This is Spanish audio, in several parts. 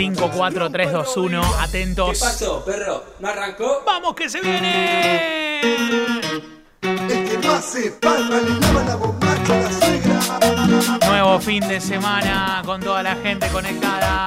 5, 4, 3, 2, 1. ¿Qué Atentos. pasó, perro? ¿No arrancó? ¡Vamos que se viene! El que no hace palma le lava la bombacha a la suegra. Nuevo fin de semana con toda la gente conectada.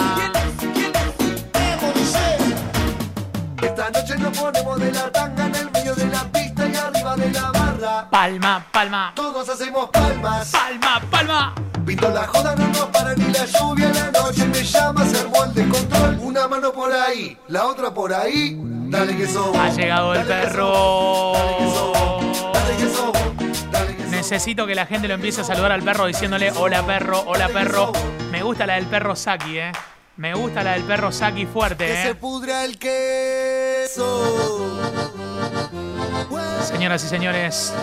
Esta noche nos ponemos de la tanga en el medio de la pista y arriba de la barra. Palma, palma, Todos hacemos palmas. palma, palma. Pinto la joda, no nos para ni la lluvia en la noche. Me llama, se armó el descontrol. Una mano por ahí, la otra por ahí. Dale que somos. Ha llegado el que perro. Dale que somos. Que. Necesito que la gente lo empiece a saludar al perro diciéndole hola perro, hola perro. Me gusta la del perro Saki, eh. Me gusta la del perro Saki Que fuerte, se eh. pudra el queso. Señoras y señores,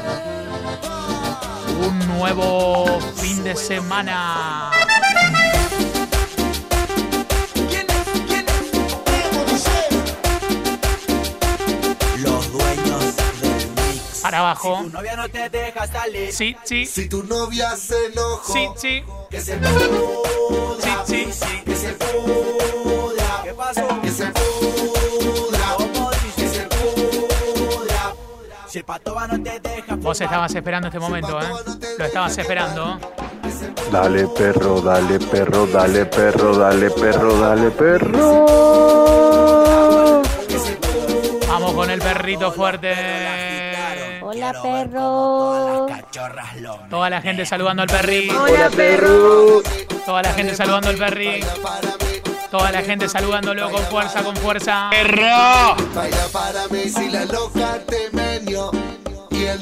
un nuevo fin de semana. Los dueños del mix. Para abajo. Tu novia no te deja salir. Sí, sí, Si tu novia se enojó, sí, sí. Que se pudra. Sí, sí. Que se. ¿Qué pasó? que se pudra. Vos estabas esperando este momento, eh. Lo estabas esperando. Dale perro, dale perro, dale perro, dale perro, dale perro. Vamos con el perrito fuerte. Hola, perro. Toda la gente saludando al perri. Hola perro. Toda la gente saludando al perri. Toda la gente saludándolo con fuerza, con fuerza.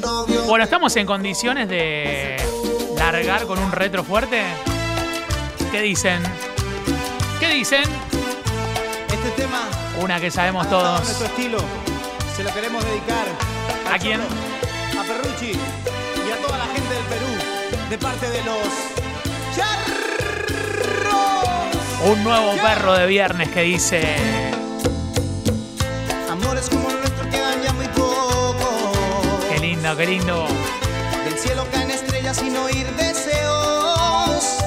novio Bueno, ¿estamos en condiciones de largar con un retro fuerte? ¿Qué dicen? ¿Qué dicen? Este tema, Una que sabemos todos. nuestro estilo, se lo queremos dedicar ¿A quién? a Perrucci y a toda la gente del Perú, de parte de los Charros. Un nuevo perro de viernes que dice. Amores como el nuestro quedan ya muy pocos. Qué lindo, qué lindo. Del cielo caen estrellas sin oír deseos.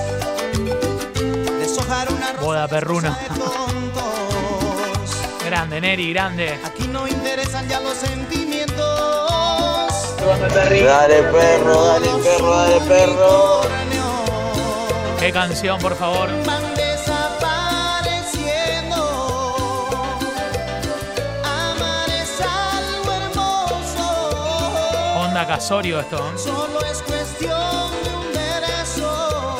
Deshojar una rosa Boda perruna. de tontos. Grande, Neri, grande. Aquí no interesan ya los sentimientos. Dale perro, dale perro, dale perro. Qué canción, por favor. Onda Casorio esto. ¿eh? Solo es cuestión de un beso.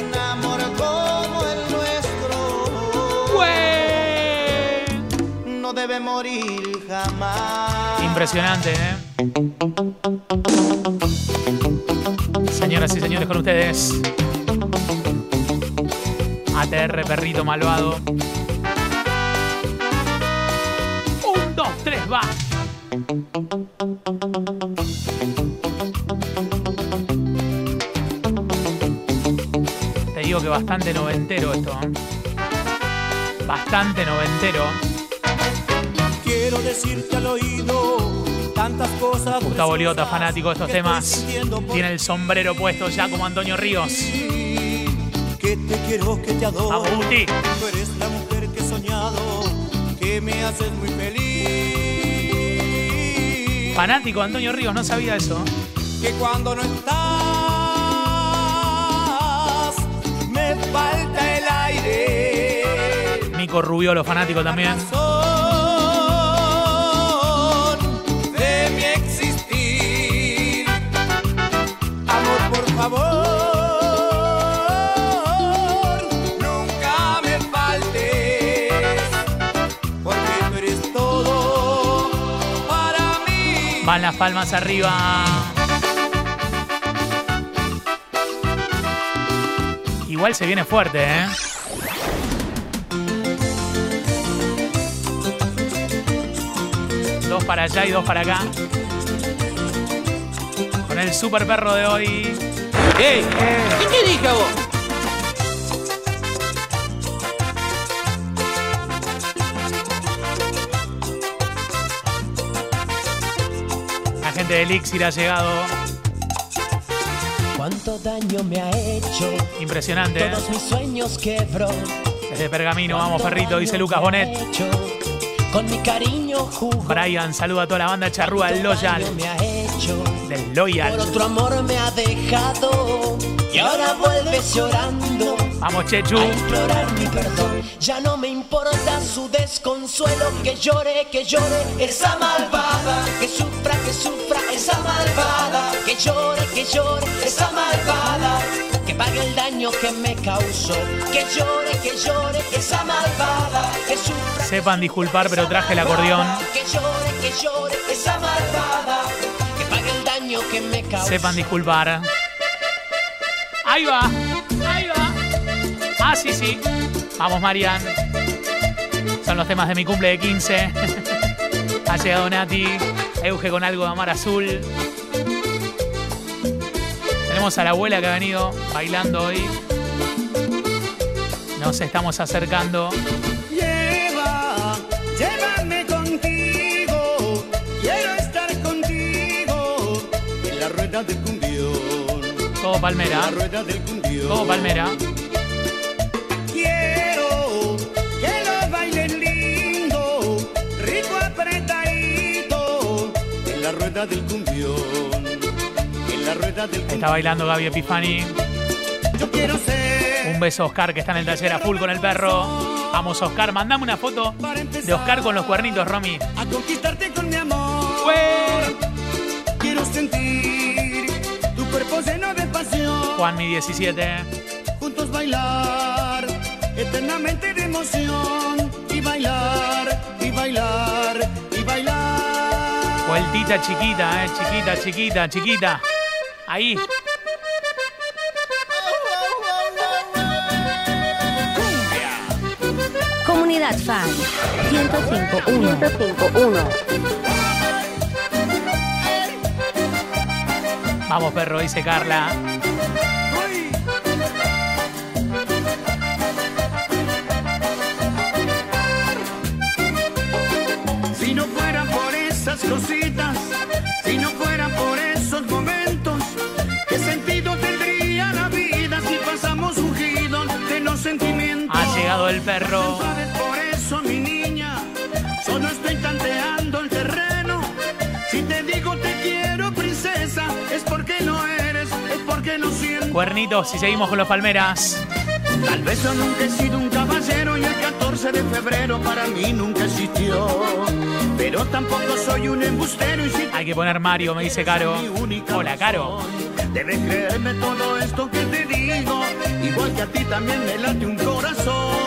Un amor como el nuestro. ¡Güey! No debe morir jamás. Impresionante, ¿eh? Señoras y señores, con ustedes. ATR Perrito Malvado. Un, dos, tres, va. Bastante noventero esto. ¿eh? Bastante noventero. Quiero decirte al oído tantas cosas. Gustavo preciosas fanático de estos temas. Tiene el sombrero puesto ya como Antonio Ríos. Que te quiero, que te adoro. Vamos, Guti. Tú eres la mujer que he soñado, que me haces muy feliz. Fanático Antonio Ríos, no sabía eso. Que cuando no estás, Nico Rubiolo, fanático también. razón de mi existir. Amor, por favor, nunca me faltes, porque tú eres todo para mí. Van las palmas arriba. Igual se viene fuerte, ¿eh? Dos para allá y dos para acá. Con el super perro de hoy. ¡Ey! ¿Qué te dije a vos? La gente de Elixir ha llegado. Cuánto daño me ha hecho. Impresionante. ¿eh? Todos mis sueños quebró. Desde Pergamino, vamos perrito, dice Lucas Bonet. Con mi cariño jugó. Brian, saluda a toda la banda charrúa del Loyal. Me ha hecho. Del Loyal. Por otro amor me ha dejado. Y ahora vuelves llorando. Vamos, Chechu. A implorar mi perdón. Ya no me importa su desconsuelo. Que llore, que llore esa malvada. Que sufra, que sufra esa malvada. Que llore, que llore esa malvada. Que pague el daño que me causó. Que llore, que llore esa malvada. Que sufra. Sepan disculpar, pero traje el acordeón. Que llore, que llore esa malvada. Que pague el daño que me causó. Sepan disculpar. Ahí va, ahí va. Ah, sí, sí. Vamos, Marian. Son los temas de mi cumple de 15. ha llegado Nati. Euge con algo de amar azul. Tenemos a la abuela que ha venido bailando hoy. Nos estamos acercando. Lleva, llévame contigo. Quiero estar contigo en la rueda del cumbión. Todo palmera. La rueda del cumbión. Todo palmera. Quiero que lo bailen lindo, rico apretadito en la rueda del cumbión. Está bailando Gaby Epifani. Yo quiero ser Un beso a Oscar que está en el taller a full con el perro. Vamos, Oscar. Mandame una foto de Oscar con los cuernitos, Romy. a conquistarte con mi amor. Quiero sentir tu cuerpo lleno de pasión. Juanmi 17. Juntos bailar eternamente de emoción y bailar y bailar y bailar. Vueltita chiquita, eh. Chiquita, chiquita, chiquita. Ahí. Comunidad Fan 1051. 1051. Vamos, perro, dice Carla. Si no fuera por esas cositas, perro. Por eso, mi niña, solo estoy tanteando el terreno. Si te digo te quiero, princesa, es porque no eres, es porque no siento. Cuernitos, si seguimos con los palmeras. Tal vez yo nunca he sido un caballero y el 14 de febrero para mí nunca existió. Pero tampoco soy un embustero y si Hay que poner Mario, me dice Caro. Hola, Caro. Debes creerme todo esto que te digo, igual que a ti también me late un corazón.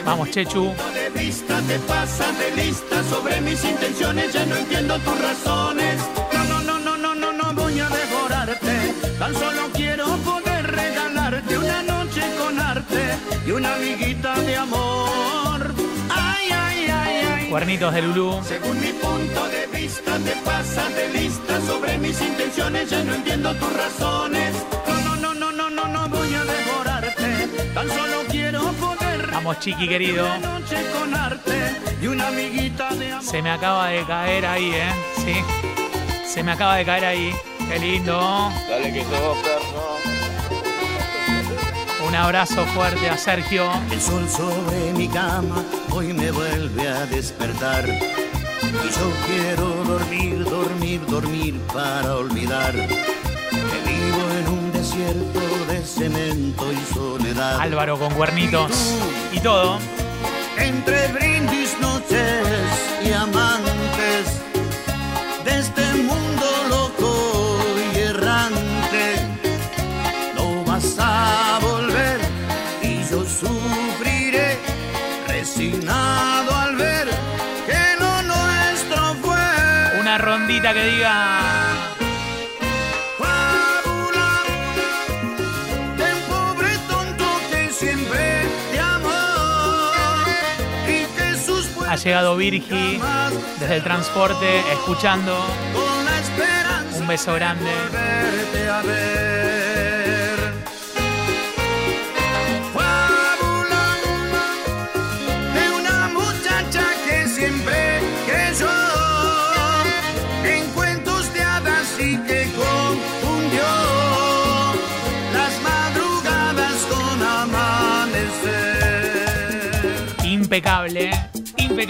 Vamos, mi Chechu. punto de vista te pasas de lista sobre mis intenciones, ya no entiendo tus razones. No, no, no, no, no, no, no voy a devorarte. Tan solo quiero poder regalarte una noche con arte y una amiguita de amor. Ay, ay, ay, ay. Cuernitos de Lulú. Según mi punto de vista te pasas de lista sobre mis intenciones, ya no entiendo tus razones. Vamos, Chiqui querido. Se me acaba de caer ahí, ¿eh? Sí. Se me acaba de caer ahí. Qué lindo. Dale que sos perro. Un abrazo fuerte a Sergio. El sol sobre mi cama hoy me vuelve a despertar. Y yo quiero dormir, dormir, dormir para olvidar desierto de cemento y soledad. Álvaro con cuernitos. Y todo. Entre brindis, noches y amantes Ha llegado Virgi desde el transporte escuchando. Un beso grande.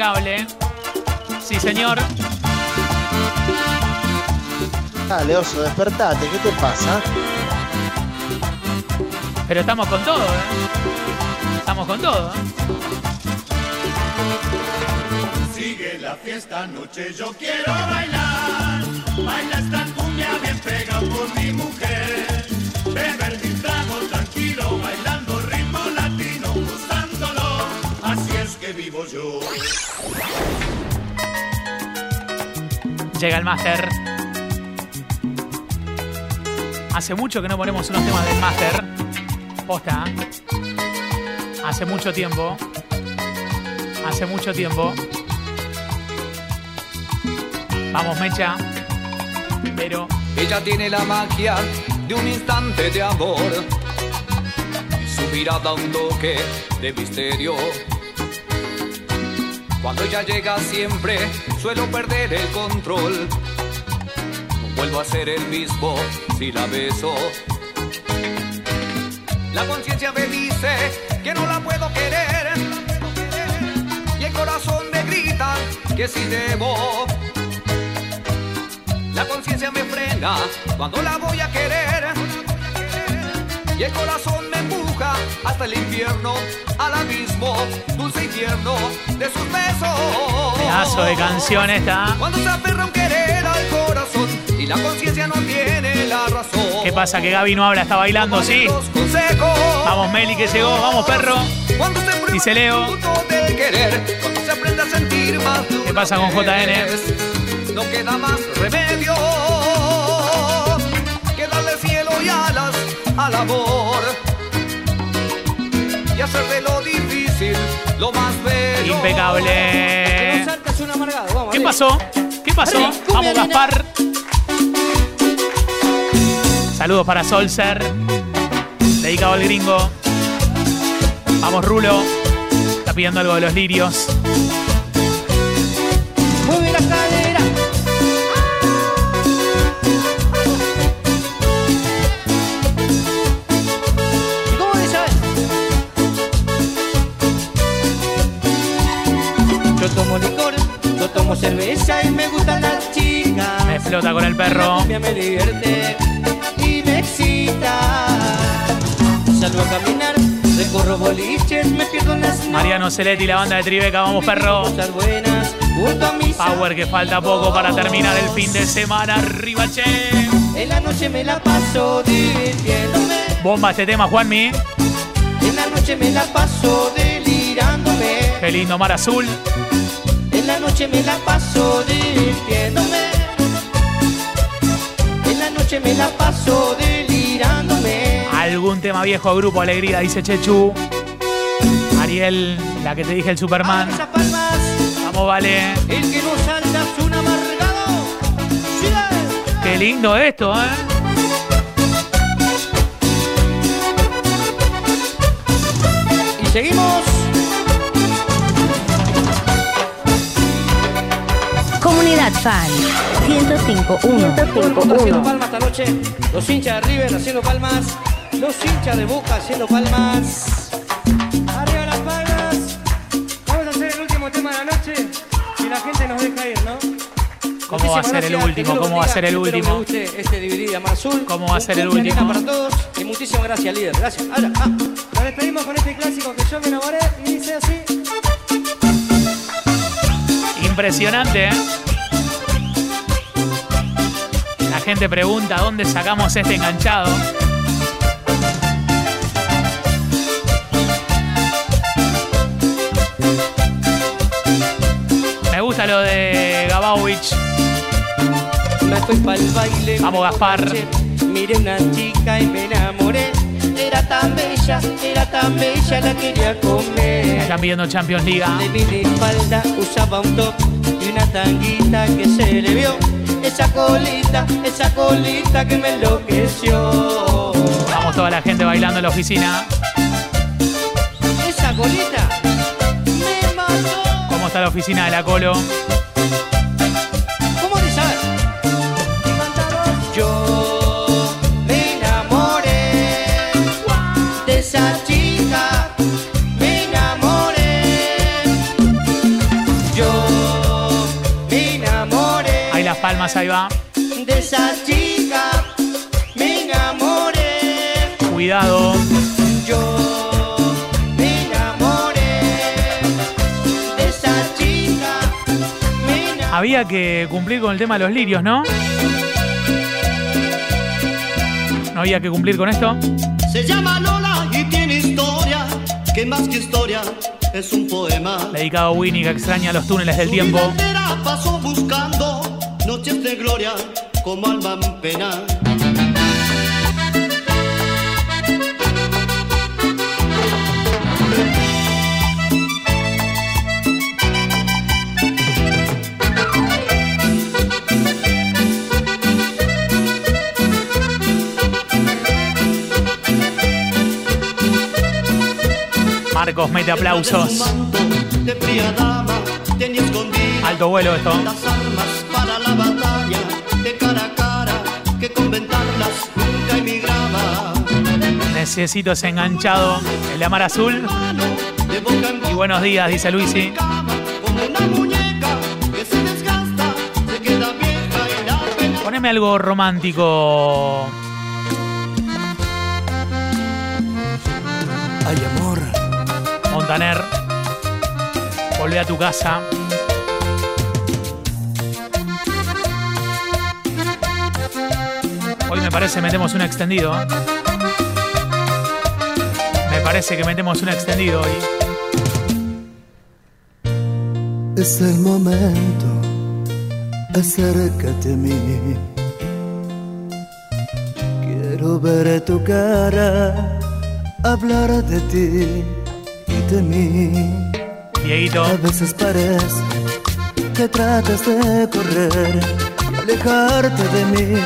Impecable. Sí, señor. Dale, oso, despertate, ¿qué te pasa? Pero estamos con todo, ¿eh? Estamos con todo, ¿eh? Sigue la fiesta anoche, yo quiero bailar. Baila esta cumbia bien pegado por mi mujer. Beber mi trago Llega el máster. Hace mucho que no ponemos unos temas del máster. Posta. Hace mucho tiempo. Hace mucho tiempo. Vamos, Mecha. Pero Ella tiene la magia de un instante de amor y su mirada un toque de misterio. Cuando ella llega siempre suelo perder el control. No vuelvo a ser el mismo si la beso. La conciencia me dice que no la puedo querer y el corazón me grita que si debo. La conciencia me frena cuando la voy a querer. Y el corazón me empuja hasta el infierno, al abismo, dulce infierno de sus besos. pedazo de canción esta. Cuando se aferra un querer al corazón y la conciencia no tiene la razón. ¿Qué pasa? Que Gaby no habla, está bailando, ¿sí? Vamos, Meli, que llegó. Vamos, perro. Cuando se Dice Leo. del querer, cuando se aprende a sentir más ¿Qué pasa con JN? No queda más remedio al amor y hacer de lo difícil lo más bello. Impecable. ¿Qué pasó? ¿Qué pasó? Vamos, Gaspar. Saludos para Solser. Dedicado al gringo. Vamos, Rulo. Está pidiendo algo de los lirios. Me gustan las chicas. Me explota con el perro. cumbia me divierte y me excita. Salgo a caminar, recorro boliches, me pierdo en las. Mariano Celetti, la banda de Tribeca. Vamos, perro. Buenas, junto a mis Power que falta poco para terminar el fin de semana. Arriba, che. En la noche me la paso divirtiéndome. Bomba este tema, Juanmi. En la noche me la paso delirándome. Qué lindo mar azul. En la noche me la paso divirtiéndome. En la noche me la paso delirándome. Algún tema viejo, Grupo Alegría, dice Chechu. Ariel, la que te dije el Superman. Esas palmas, Vamos, vale. el que no salta es un amargado. Sí. Qué lindo esto, ¿eh? Y seguimos. Comunidad Fan 1051. Haciendo palmas esta noche. Los hinchas de River haciendo palmas. Los hinchas de Boca haciendo palmas. Arriba las palmas. Vamos a hacer el último tema de la noche. Si la gente nos deja ir, ¿no? ¿Cómo va a ser el último? ¿Cómo va a ser el Espero que último? este de Amar Azul. ¿Cómo va a ser el último? para todos. Y muchísimas gracias, líder. Gracias. Ahora, ah, nos despedimos con este clásico que yo me enamoré y dice así. Impresionante, ¿eh? Gente pregunta dónde sacamos este enganchado. Me gusta lo de Gabowicz. Me fui pa'l baile. Vamos, me Gaspar. Miré una chica y me enamoré. Era tan bella, era tan bella, la quería Me comer. están pidiendo Champions League. De minifalda usaba un top y una tanguita que se le vio. Esa colita, esa colita que me enloqueció. Vamos toda la gente bailando en la oficina. Esa colita me mató. ¿Cómo está la oficina de la Colo? ¿Cómo le sabes? Yo me enamoré de esa chica. Temas, ahí va. De esa chica me enamoré. Cuidado. Yo me enamoré. De esa chica me enamoré. Había que cumplir con el tema de los lirios, ¿no? ¿No había que cumplir con esto? Se llama Lola y tiene historia, que más que historia es un poema. Dedicado a Winnie que extraña los túneles del tiempo. Su vida entera pasó buscando como alma en pena. Marcos mete aplausos. Alto vuelo esto. Necesito ese enganchado. El de Amar Azul. Y buenos días, dice Luisi. Poneme algo romántico. Ay, amor. Montaner. Volvé a tu casa. Hoy me parece metemos un extendido. Parece que metemos un extendido hoy. Es el momento, acércate a mí. Quiero ver tu cara, hablar de ti y de mí. Dieguito. A veces parece que tratas de correr y alejarte de mí.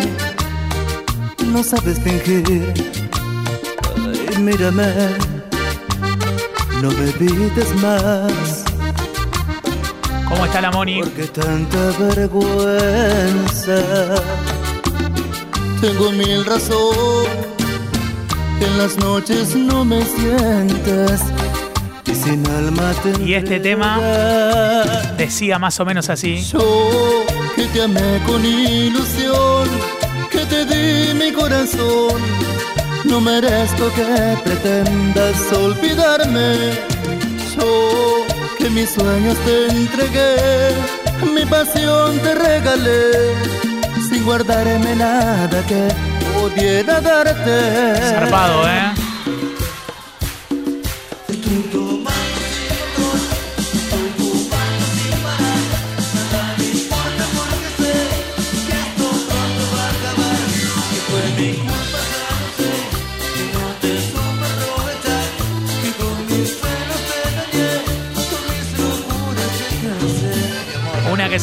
No sabes fingir. Ay, mírame, no me pides más. ¿Cómo está la Moni? Porque tanta vergüenza. Tengo mil razones. En las noches no me sientas. Y sin alma te Y este tema decía más o menos así. Yo que te amé con ilusión, que te di mi corazón. No merezco que pretendas olvidarme. Yo que mis sueños te entregué, mi pasión te regalé, sin guardarme nada que pudiera darte. ¿eh?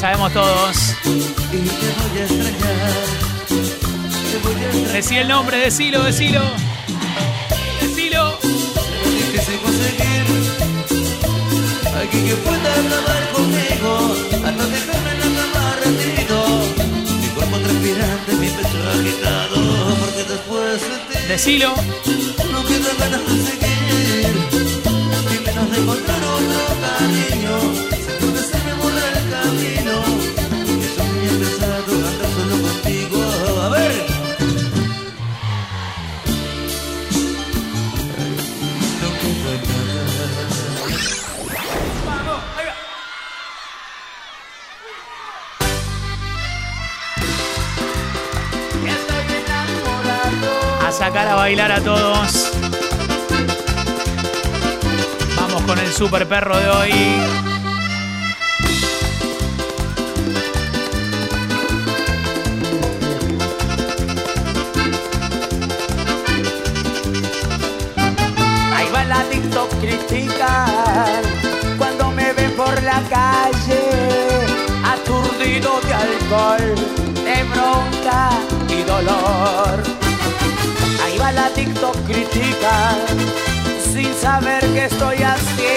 Sabemos todos. Decí el nombre, decilo, decilo. Decilo. Alguien que pueda hablar conmigo Hasta dejarme en la cama rendido Mi cuerpo transpirante, mi pecho agitado Porque después de ti Decilo. No queda ganas de seguir Y menos de encontrar otro cariño bailar a todos. Vamos con el super perro de hoy. Ahí va la TikTok critican cuando me ven por la calle, aturdido de alcohol, de bronca y dolor. Va la TikTok critican sin saber que estoy así.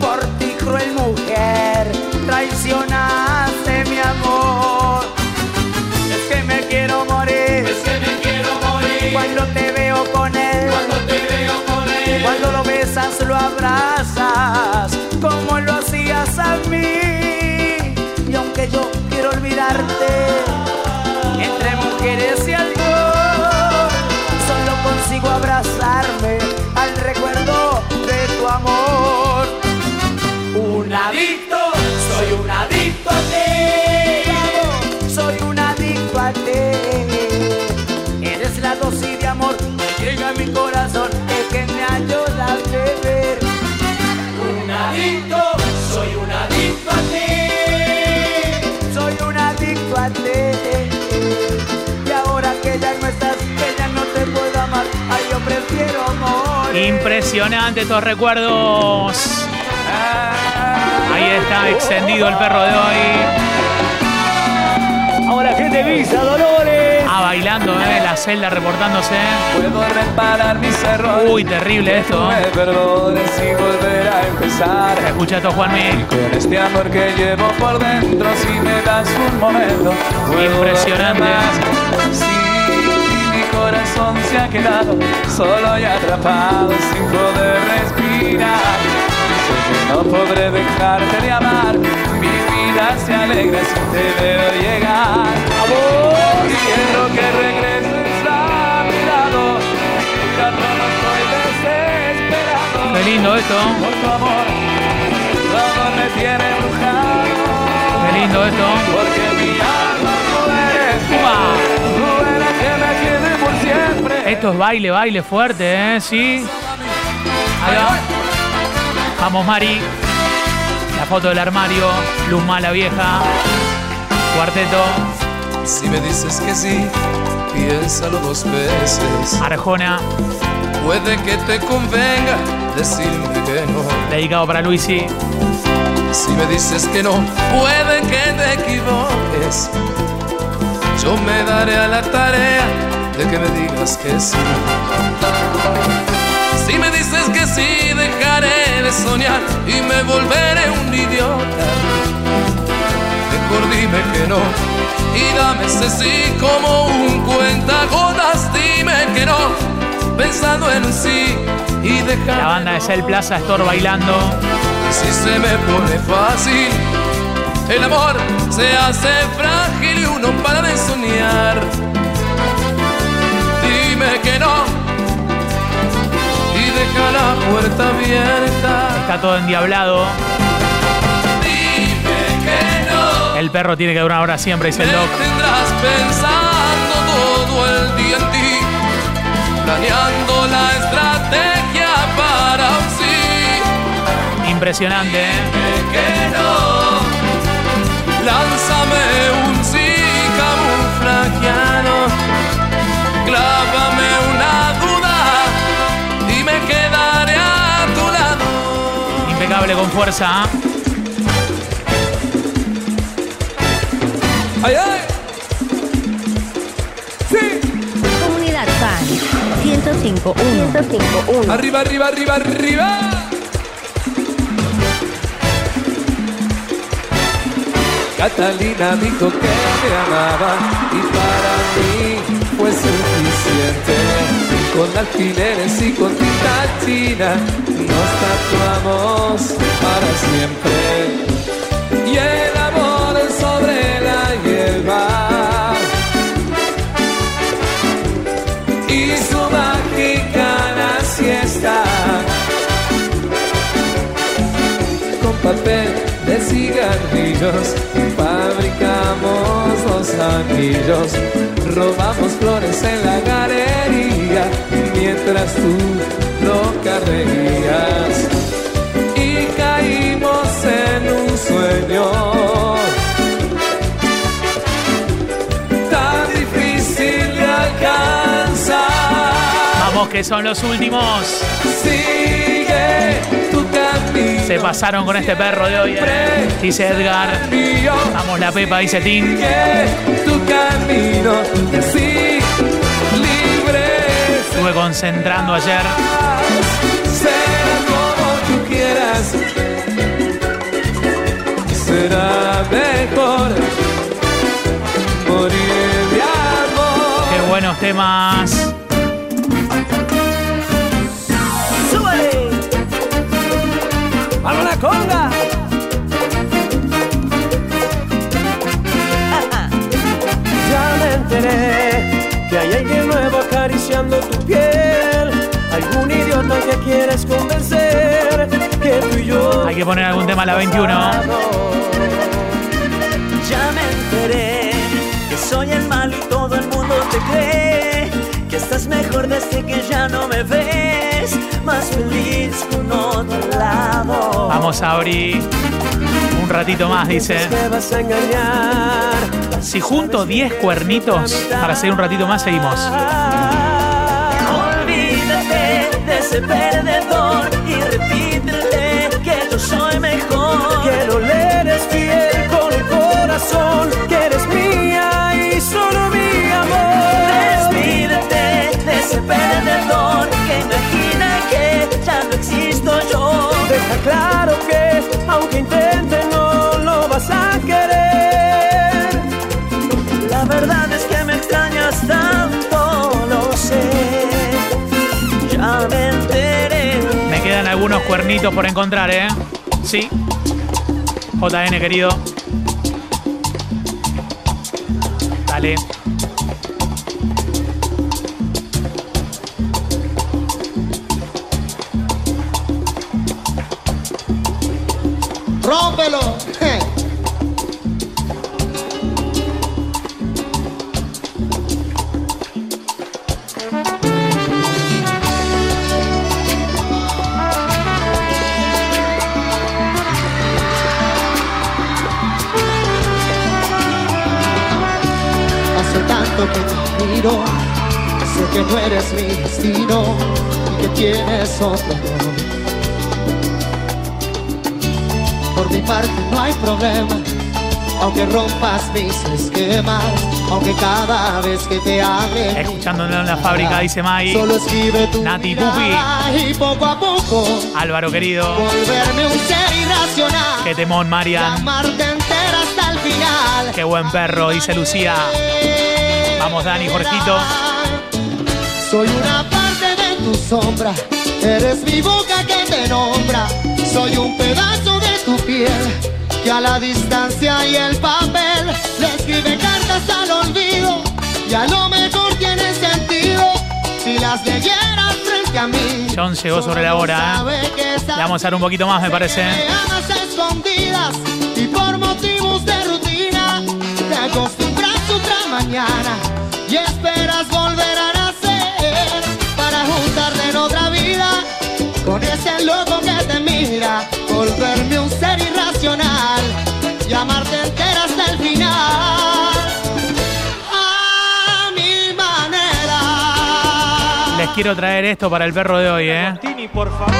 Por ti cruel mujer, traicionaste mi amor. Es que me quiero morir. Es que me quiero morir. Cuando te veo con él. Mi corazón, el que me ayuda a beber. Un adicto, soy un adicto a ti. Soy un adicto a ti. Y ahora que ya no estás, que ya no te puedo amar, ay, yo prefiero morir. Impresionante estos recuerdos. Ahí está extendido el perro de hoy. Ahora gente visa, Dolores. Bailando, ¿eh? La celda reportándose. Puedo reparar mis errores. Uy, terrible esto. Me perdones y volver a empezar. Escucha esto, Juanmi. Con este amor que llevo por dentro, si me das un momento. Impresionante. Sí, mi corazón se ha quedado solo y atrapado sin poder respirar. Sé que no podré dejarte de amar. Mi vida se alegra si te veo llegar. Amor, quiero que regreses a mi lado. Ya no estoy desesperado. Qué lindo esto. Por tu amor, todo me tiene embrujado. Qué lindo esto. Porque mi alma tú eres. Tú eres que me quede por siempre. Esto es baile, baile fuerte, ¿eh? Sí. Ahí va. Vamos, Mari. Foto del armario. Luz mala vieja. Cuarteto. Si me dices que sí, piénsalo dos veces. Arjona. Puede que te convenga decirme que no. Dedicado para Luisi. Si me dices que no, puede que te equivoques. Yo me daré a la tarea de que me digas que sí. Si me dices que sí, dejaré de soñar y me volveré un idiota. Mejor dime que no y dame ese sí como un cuentagotas. Dime que no, pensando en un sí y dejar. La banda de Cell Plaza Store bailando. Y si se me pone fácil, el amor se hace frágil y uno para de soñar. Dime que no deja la puerta abierta. Está todo endiablado. Dime que no. El perro tiene que durar ahora siempre, dice el doc. Tendrás pensando todo el día en ti, planeando la estrategia para un sí. Impresionante, ¿eh? Dime que no. Lánzame un con fuerza. ¿ah? ¡Ay, ay! ¡Sí! Comunidad Fan 105.1 105.1 Arriba, arriba, arriba, arriba. Catalina dijo que me amaba y para mí fue suficiente. Con alfileres y con tinta china nos tatuamos para siempre. Y el amor sobre la hierba y su mágica la siesta con papel de cigarrillos fabricamos los anillos. Robamos flores en la galería mientras tú loca reías y caímos en un sueño tan difícil de alcanzar Vamos, que son los últimos. Sigue tu camino. Se pasaron con este perro de hoy, ¿eh? dice Edgar. Vamos, la Pepa, dice Tim. Sigue tu camino. Estuve concentrando ayer. será como tú quieras. Será mejor morir de amor. Qué buenos temas. ¡Súbale! ¡Vamos la conga! Ya me enteré que hay alguien nuevo acariciando tu piel. Algún idiota que quieres convencer que tú y yo. Hay que poner algún tema a la 21. Ya me enteré que soy el mal y todo el mundo te cree. Que estás mejor desde que ya no me ves. Más feliz con otro lado. Vamos a abrir un ratito más, dice. Si junto 10 cuernitos para seguir un ratito más, seguimos. Ese perdedor y repítete que yo soy mejor. Que no le eres fiel con el corazón, que eres mía y solo mi amor. Despídete de ese perdedor que imagina que ya no existo yo. Deja claro que cuernitos por encontrar, ¿eh? Sí. JN, querido. Dale. ¡Rómpelo! Que no eres mi destino y que tienes otro. Por mi parte no hay problema, aunque rompas mis esquemas, aunque cada vez que te hable Escuchándolo en la fábrica, dice Mai. solo escribe tu Nati Pupi. y poco a poco Álvaro, querido. volverme un ser irracional. Qué temón, Marian. Amarte entera hasta el final. Qué buen perro, dice Lucía. Vamos, Dani, Jorgito. Soy una parte de tu sombra, eres mi boca que te nombra. Soy un pedazo de tu piel que a la distancia y el papel le escribe cartas al olvido. Y a lo mejor tiene sentido si las leyeras frente a mí. John llegó sobre la hora, ¿eh? Le vamos a dar un poquito más, me parece. Me amas a escondidas y por motivos de rutina te acostumbras otra mañana y esperas volver a ese loco que te mira, volverme un ser irracional y amarte entera hasta el final. A mi manera. Les quiero traer esto para el perro de hoy, ¿eh? Tini, por favor.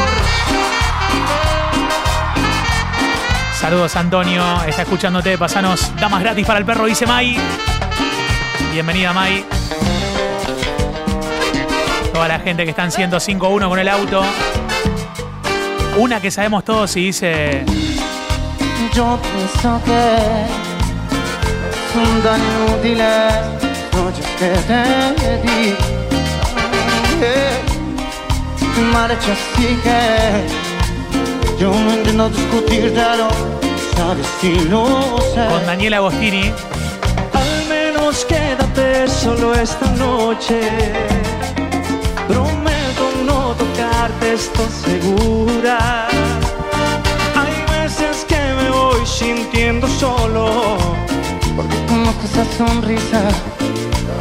Saludos, Antonio. Está escuchándote. Pasanos damas gratis para el perro, dice Mai. Bienvenida, Mai. Toda la gente que está en 105.1 con el auto. Una que sabemos todos y dice. Yo pienso que son tan inútiles noches que te di. Eh, Marcha así que yo no entiendo discutírtelo, sabes si lo sé. Con Daniela Agostini. Al menos quédate solo esta noche. Estoy segura. Hay veces que me voy sintiendo solo. Porque conozco esa sonrisa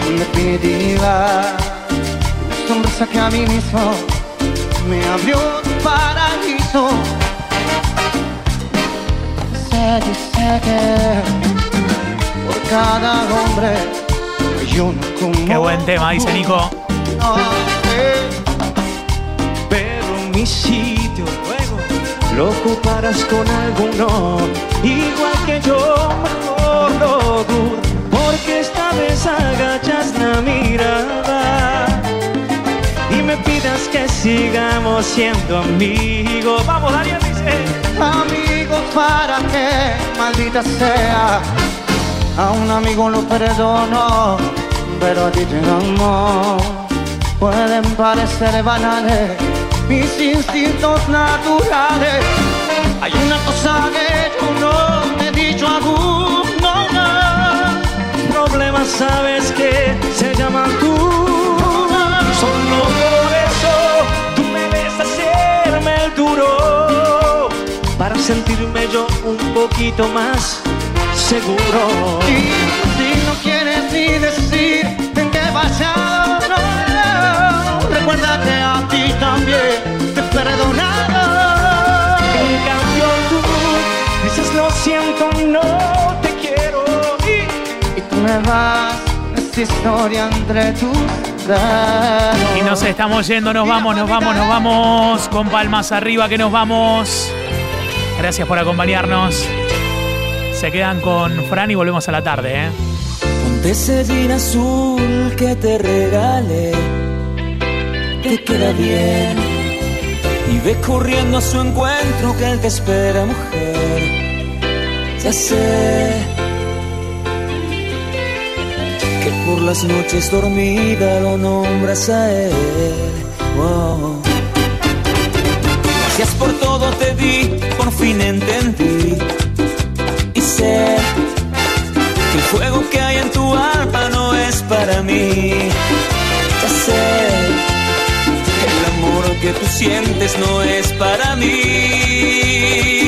en definitiva. Una sonrisa que a mí mismo me abrió tu paraíso. Se dice que por cada hombre hay uno como Qué buen tema, dice Nico. no, lo ocuparás con alguno. Igual que yo, mejor lo dudo. Porque esta vez agachas la mirada. Y me pidas que sigamos siendo amigos. Vamos, Daniel, dice. Amigos, ¿para qué? Maldita sea. A un amigo lo perdono, pero a ti te amo. Pueden parecer banales mis instintos naturales. Hay una cosa que yo no te he dicho aún, no, no. Problemas sabes que se llaman tú. Solo por eso tú me ves hacerme el duro. Para sentirme yo un poquito más seguro. Y si no quieres ni decir en qué pasado, no, no, recuerda que no te quiero y, Y tú me vas esta historia entre tus. Y nos estamos yendo, nos vamos, nos vamos, nos vamos. Con palmas arriba que nos vamos. Gracias por acompañarnos. Se quedan con Fran y volvemos a la tarde, ¿eh? Ponte ese jean azul que te regale, te queda bien. Y ve corriendo a su encuentro que él te espera, mujer. Ya sé que por las noches dormida lo nombras a él. Gracias por todo te di, por fin entendí. Y sé que el fuego que hay en tu alma no es para mí. Ya sé que el amor que tú sientes no es para mí.